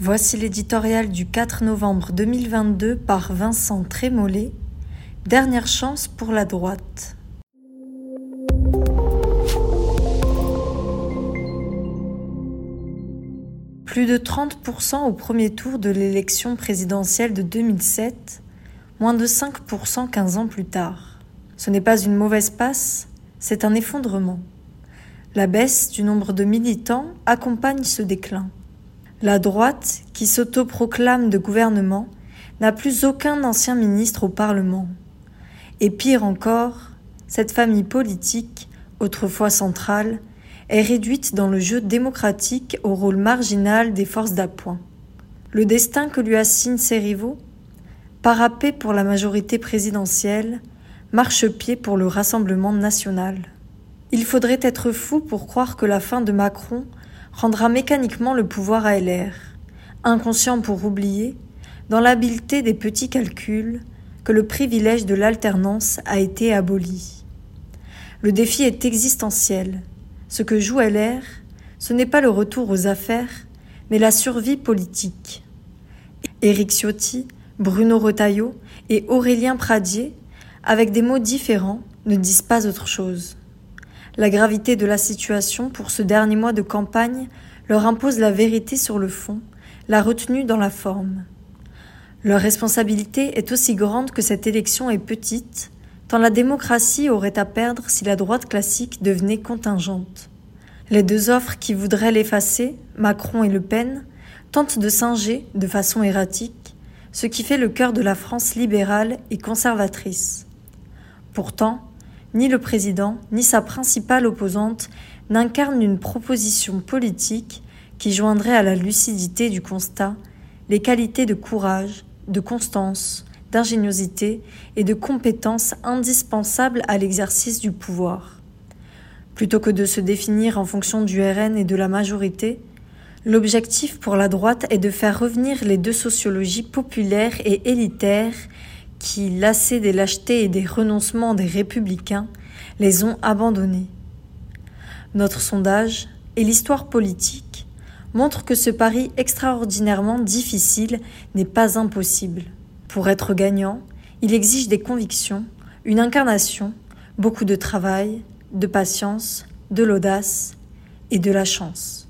Voici l'éditorial du 4 novembre 2022 par Vincent Trémollet. Dernière chance pour la droite. Plus de 30% au premier tour de l'élection présidentielle de 2007, moins de 5% 15 ans plus tard. Ce n'est pas une mauvaise passe, c'est un effondrement. La baisse du nombre de militants accompagne ce déclin. La droite, qui s'autoproclame de gouvernement, n'a plus aucun ancien ministre au Parlement. Et pire encore, cette famille politique, autrefois centrale, est réduite dans le jeu démocratique au rôle marginal des forces d'appoint. Le destin que lui assignent ses rivaux Parapé pour la majorité présidentielle, marchepied pour le Rassemblement national. Il faudrait être fou pour croire que la fin de Macron rendra mécaniquement le pouvoir à LR, inconscient pour oublier, dans l'habileté des petits calculs, que le privilège de l'alternance a été aboli. Le défi est existentiel. Ce que joue LR, ce n'est pas le retour aux affaires, mais la survie politique. Éric Ciotti, Bruno Retailleau et Aurélien Pradier, avec des mots différents, ne disent pas autre chose. La gravité de la situation pour ce dernier mois de campagne leur impose la vérité sur le fond, la retenue dans la forme. Leur responsabilité est aussi grande que cette élection est petite, tant la démocratie aurait à perdre si la droite classique devenait contingente. Les deux offres qui voudraient l'effacer, Macron et Le Pen, tentent de singer, de façon erratique, ce qui fait le cœur de la France libérale et conservatrice. Pourtant, ni le président, ni sa principale opposante n'incarnent une proposition politique qui joindrait à la lucidité du constat les qualités de courage, de constance, d'ingéniosité et de compétence indispensables à l'exercice du pouvoir. Plutôt que de se définir en fonction du RN et de la majorité, l'objectif pour la droite est de faire revenir les deux sociologies populaires et élitaires qui, lassés des lâchetés et des renoncements des républicains, les ont abandonnés. Notre sondage et l'histoire politique montrent que ce pari extraordinairement difficile n'est pas impossible. Pour être gagnant, il exige des convictions, une incarnation, beaucoup de travail, de patience, de l'audace et de la chance.